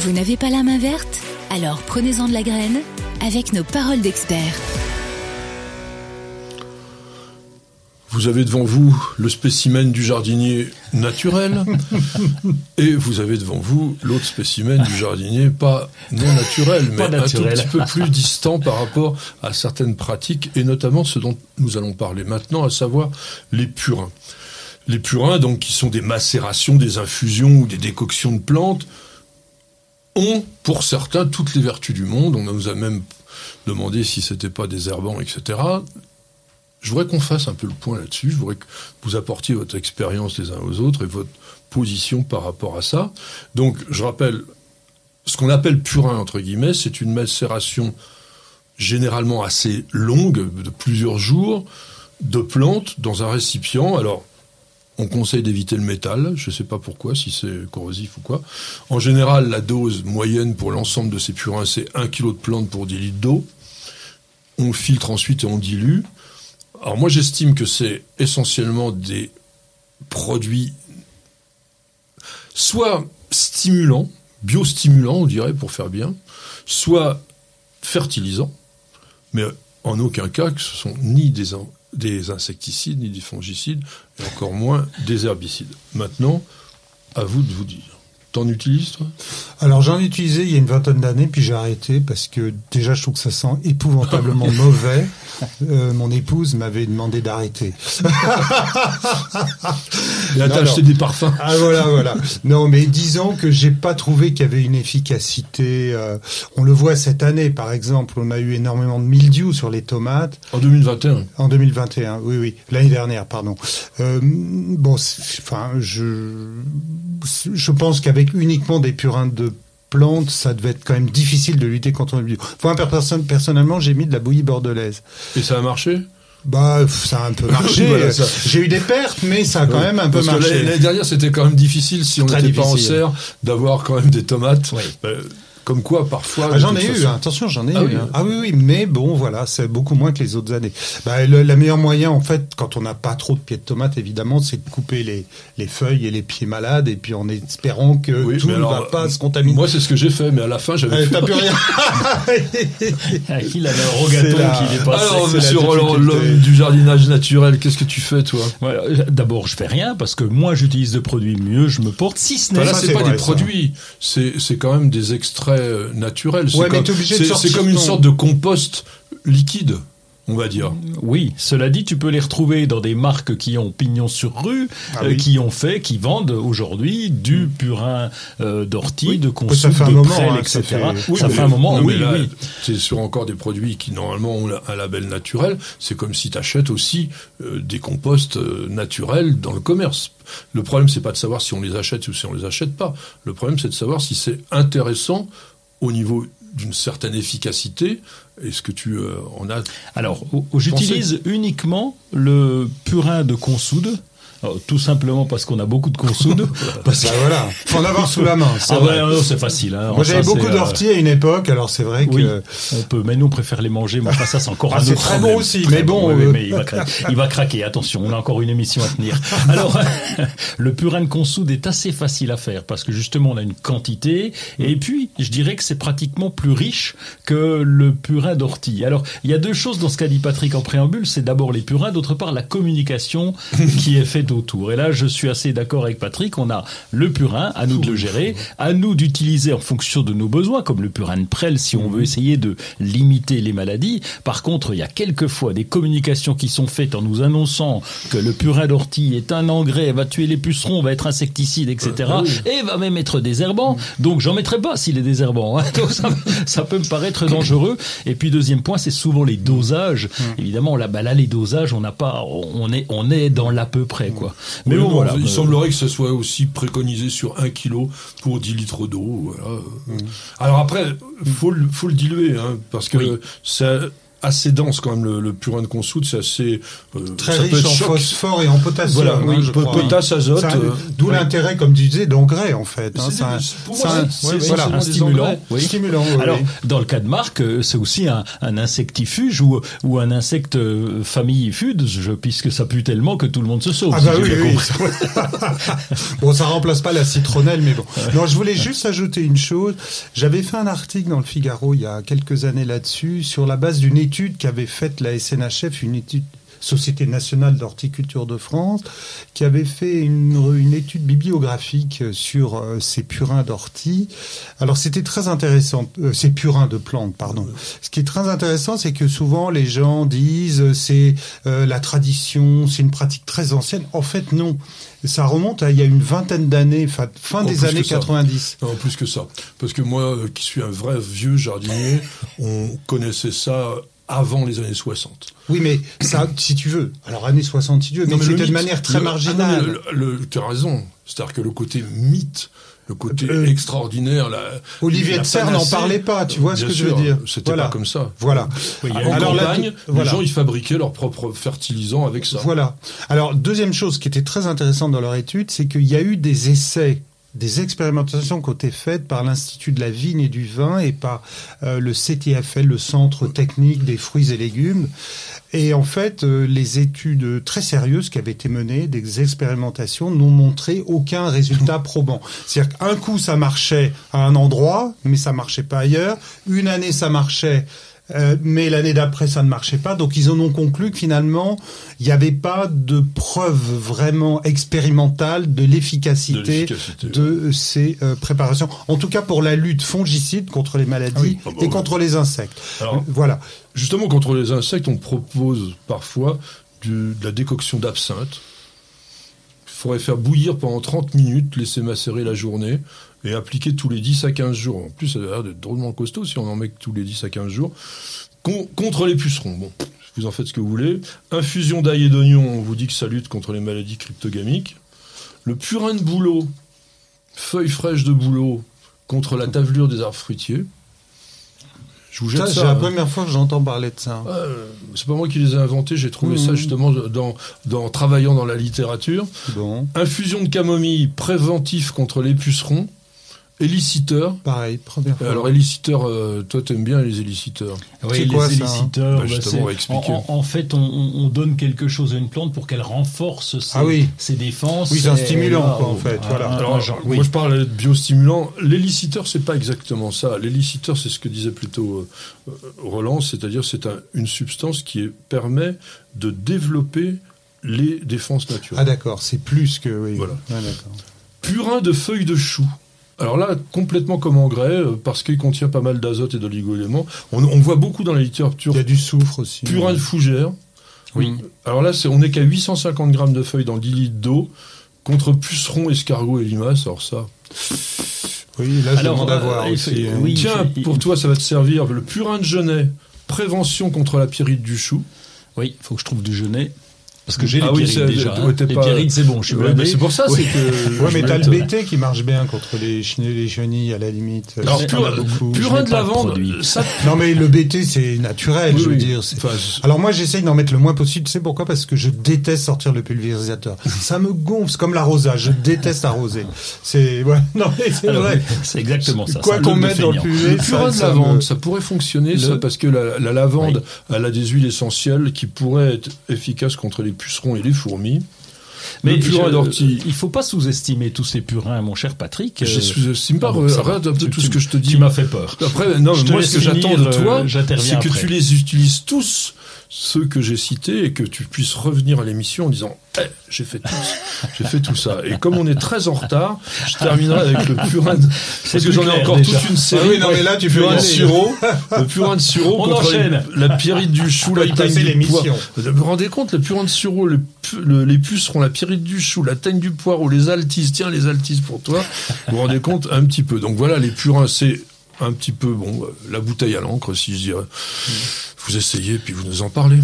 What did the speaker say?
Vous n'avez pas la main verte? Alors prenez-en de la graine avec nos paroles d'experts. Vous avez devant vous le spécimen du jardinier naturel et vous avez devant vous l'autre spécimen du jardinier pas non naturel, mais un tout petit peu plus distant par rapport à certaines pratiques et notamment ce dont nous allons parler maintenant, à savoir les purins. Les purins, donc, qui sont des macérations, des infusions ou des décoctions de plantes, ont, pour certains, toutes les vertus du monde. On nous a même demandé si c'était pas des herbants, etc. Je voudrais qu'on fasse un peu le point là-dessus. Je voudrais que vous apportiez votre expérience les uns aux autres et votre position par rapport à ça. Donc, je rappelle, ce qu'on appelle purin, entre guillemets, c'est une macération généralement assez longue, de plusieurs jours, de plantes dans un récipient. Alors, on conseille d'éviter le métal, je ne sais pas pourquoi, si c'est corrosif ou quoi. En général, la dose moyenne pour l'ensemble de ces purins, c'est 1 kg de plantes pour 10 litres d'eau. On filtre ensuite et on dilue. Alors moi j'estime que c'est essentiellement des produits soit stimulants, biostimulants on dirait pour faire bien, soit fertilisants, mais en aucun cas que ce sont ni des, des insecticides, ni des fongicides, et encore moins des herbicides. Maintenant, à vous de vous dire. T'en utilises, toi? Alors, j'en ai utilisé il y a une vingtaine d'années, puis j'ai arrêté parce que déjà, je trouve que ça sent épouvantablement mauvais. Euh, mon épouse m'avait demandé d'arrêter. Là, t'as acheté des parfums. Ah, voilà, voilà. Non, mais disons que j'ai pas trouvé qu'il y avait une efficacité. Euh, on le voit cette année, par exemple, on a eu énormément de mildiou sur les tomates. En 2021 En 2021, oui, oui. L'année dernière, pardon. Euh, bon, enfin, je, je pense qu'avec avec uniquement des purins de plantes, ça devait être quand même difficile de lutter contre le bio. Enfin, personnellement, j'ai mis de la bouillie bordelaise. Et ça a marché? Bah, ça a un peu marché. J'ai eu des pertes, mais ça a quand même un peu marché. L'année dernière, c'était quand même difficile si on n'était pas en serre d'avoir quand même des tomates. Oui. Bah, comme quoi, parfois. Ah, j'en ai eu, attention, j'en ai ah eu. Hein. Ah oui, oui, mais bon, voilà, c'est beaucoup moins que les autres années. Bah, le la meilleure moyen, en fait, quand on n'a pas trop de pieds de tomates, évidemment, c'est de couper les, les feuilles et les pieds malades, et puis en espérant que tout ne va pas se contaminer. Moi, c'est ce que j'ai fait, mais à la fin, j'avais. Ah, T'as plus rien. Il avait un rogaton qui est passé. Alors, monsieur Roland, l'homme du jardinage naturel, qu'est-ce que tu fais, toi? D'abord, je fais rien, parce que moi, j'utilise de produits mieux, je me porte, si ce n'est pas. c'est pas des produits, c'est quand même des extraits naturel. C'est comme, une sorte de compost liquide on va dire. Oui, cela dit, tu peux les retrouver dans des marques qui ont pignon sur rue, ah euh, qui ont fait, qui vendent aujourd'hui du mm. purin euh, d'ortie, de consoude, de prêle, hein, etc. Ça fait, un moment, oui, oui. C'est sur encore des produits qui normalement ont un label naturel. C'est comme si tu achètes aussi des composts naturels dans le commerce. Le problème, c'est pas de savoir si on les achète ou si on les achète pas. Le problème, c'est de savoir si c'est intéressant au niveau d'une certaine efficacité. Est-ce que tu euh, en as Alors, j'utilise uniquement le purin de consoude Oh, tout simplement parce qu'on a beaucoup de consoude. parce bah voilà, faut en avoir sous la main. Ah c'est facile. Hein. Moi j'avais beaucoup d'orties à une époque, alors c'est vrai que oui, on peut. Mais nous on préfère les manger. Mais ça c'est encore ah, un autre très bon aussi. mais bon, euh, mais il va, craquer. il va craquer. Attention, on a encore une émission à tenir. Alors le purin de consoude est assez facile à faire parce que justement on a une quantité et puis je dirais que c'est pratiquement plus riche que le purin d'ortie. Alors il y a deux choses dans ce qu'a dit Patrick en préambule. C'est d'abord les purins, d'autre part la communication qui est faite autour. Et là, je suis assez d'accord avec Patrick. On a le purin, à nous de le gérer, à nous d'utiliser en fonction de nos besoins, comme le purin de prêle, si on veut essayer de limiter les maladies. Par contre, il y a quelquefois des communications qui sont faites en nous annonçant que le purin d'ortie est un engrais, va tuer les pucerons, va être insecticide, etc. Ah, et va même être désherbant. Donc, j'en mettrai pas s'il est désherbant. Hein. Donc, ça, peut me paraître dangereux. Et puis, deuxième point, c'est souvent les dosages. Évidemment, là, bah, là, les dosages, on n'a pas, on est, on est dans l'à peu près, quoi. Mais bon, voilà. Il semblerait que ce soit aussi préconisé sur 1 kg pour 10 litres d'eau. Voilà. Mmh. Alors après, faut le, faut le diluer, hein, parce que ça, assez dense quand même le, le purin de consoude, c'est assez euh, très riche en phosphore et en potassium. Voilà, hein, oui, potasse, azote. Euh, d'où l'intérêt, comme tu disais, d'engrais en fait. Hein, c'est un, un stimulant. Oui. stimulant Alors, dans le cas de Marc, euh, c'est aussi un, un, insectifuge ou, ou un insecte famille fude, puisque ça pue tellement que tout le monde se sauve. Ah bah oui, oui. bon, ça remplace pas la citronnelle, mais bon. Non, je voulais juste ajouter une chose. J'avais fait un article dans le Figaro il y a quelques années là-dessus, sur la base d'une étude qu'avait faite la SNHF, une étude Société nationale d'horticulture de France, qui avait fait une, une étude bibliographique sur euh, ces purins d'ortie. Alors c'était très intéressant, euh, ces purins de plantes, pardon. Ce qui est très intéressant, c'est que souvent les gens disent euh, c'est la tradition, c'est une pratique très ancienne. En fait, non. Ça remonte à il y a une vingtaine d'années, fin, fin des années 90. Non, plus que ça. Parce que moi, qui suis un vrai vieux jardinier, on connaissait ça avant les années 60. Oui, mais ça, si tu veux. Alors, années 60, si tu veux, mais, c'était de manière très marginale. tu as raison. C'est-à-dire que le côté mythe, le côté euh, extraordinaire. La, Olivier de Serre n'en parlait pas, tu vois ce que je veux dire. C'était pas comme ça. Voilà. en Alors, campagne, les gens ils fabriquaient leurs propres fertilisants avec ça. Voilà. Alors deuxième chose qui était très intéressante dans leur étude, c'est qu'il y a eu des essais des expérimentations qui ont été faites par l'Institut de la vigne et du vin et par euh, le CTFL, le Centre technique des fruits et légumes. Et en fait, euh, les études très sérieuses qui avaient été menées, des expérimentations, n'ont montré aucun résultat probant. C'est-à-dire qu'un coup, ça marchait à un endroit, mais ça marchait pas ailleurs. Une année, ça marchait euh, mais l'année d'après, ça ne marchait pas. Donc, ils en ont conclu que finalement, il n'y avait pas de preuve vraiment expérimentale de l'efficacité de, ces euh, préparations. En tout cas, pour la lutte fongicide contre les maladies ah ah bah et contre les insectes. voilà. Justement, contre les insectes, on propose parfois de la décoction d'absinthe. Il faudrait faire bouillir pendant 30 minutes, laisser macérer la journée et appliquer tous les 10 à 15 jours. En plus, ça a l'air d'être drôlement costaud si on en met tous les 10 à 15 jours. contre les pucerons. Bon, vous en faites ce que vous voulez. Infusion d'ail et d'oignon, on vous dit que ça lutte contre les maladies cryptogamiques. Le purin de bouleau, feuilles fraîches de bouleau contre la tavelure des arbres fruitiers. Je vous jette ça. C'est la hein. première fois que j'entends parler de ça. c'est pas moi qui les ai inventés, j'ai trouvé ça mmh. justement dans, dans, travaillant dans la littérature. Bon. Infusion de camomille préventif contre les pucerons. Éliciteur. Pareil, première fois. Alors, éliciteur, euh, toi, t'aimes bien les éliciteurs. Oui, les quoi, éliciteurs, bah, en, fait, on, donne quelque chose à une plante pour qu'elle renforce ses, ah oui. ses, défenses. Oui, c'est un stimulant, quoi, en fait. voilà. Alors, moi, je parle de biostimulant. L'éliciteur, c'est pas exactement ça. L'éliciteur, c'est ce que disait plutôt euh, Roland, c'est-à-dire c'est une substance qui permet de développer les défenses naturelles. Ah d'accord, c'est plus que... Oui. Voilà. Ah, Purin de feuilles de chou. Alors là, complètement comme engrais, euh, parce qu'il contient pas mal d'azote et d'oligo-éléments. On, voit beaucoup dans la littérature. Il y a du soufre aussi. Purin de fougère. Oui. Alors là, on n'est qu'à 850 grammes de feuilles dans 10 litres d'eau contre pucerons, escargots et limaces. Alors ça. Oui, là, je demande à voir euh, aussi. Hein. Tiens, pour toi, ça va te servir le purin de genêt, prévention contre la pyrite du chou. Oui, il faut que je trouve du genêt. Parce que j'ai ah les oui, déjà. Hein. Les pas... c'est bon, je suis ouais, C'est pour ça, c'est que. Ouais, mais t'as le BT qui marche bien contre les, les chenilles à la limite. Alors, purin de lavande, ça... Non, mais le BT, c'est naturel, je veux dire. Alors, moi, j'essaye d'en mettre le moins possible. Tu sais pourquoi? Parce que je déteste sortir le pulvérisateur. ça me gonfle. C'est comme l'arrosage. Je déteste arroser. C'est, ouais, non, mais c'est vrai. C'est exactement ça. Quoi qu'on mette dans. Le purin de lavande, ça pourrait fonctionner, ça, parce que la lavande, elle a des huiles essentielles qui pourraient être efficaces contre les pucerons et les fourmis. Mais le purin d'ortie. Il faut pas sous-estimer tous ces purins, mon cher Patrick. Je sous-estime pas. Arrête peu tout ce que je te dis. Tu m'as fait peur. Après, non, moi, ce que j'attends de toi, c'est que tu les utilises tous ceux que j'ai cités et que tu puisses revenir à l'émission en disant j'ai fait tout j'ai fait tout ça. Et comme on est très en retard je terminerai avec le purin de... parce que j'en ai encore toute une série ah oui, non, mais là, tu purin de le purin de sureau on contre la pyrite du chou la teigne du poireau. vous vous rendez compte le purin de sureau le, les pucerons la pyrite du chou la teigne du poireau les altises tiens les altises pour toi. Vous vous rendez compte un petit peu. Donc voilà les purins c'est un petit peu bon la bouteille à l'encre si je dirais. Vous essayez, puis vous nous en parlez.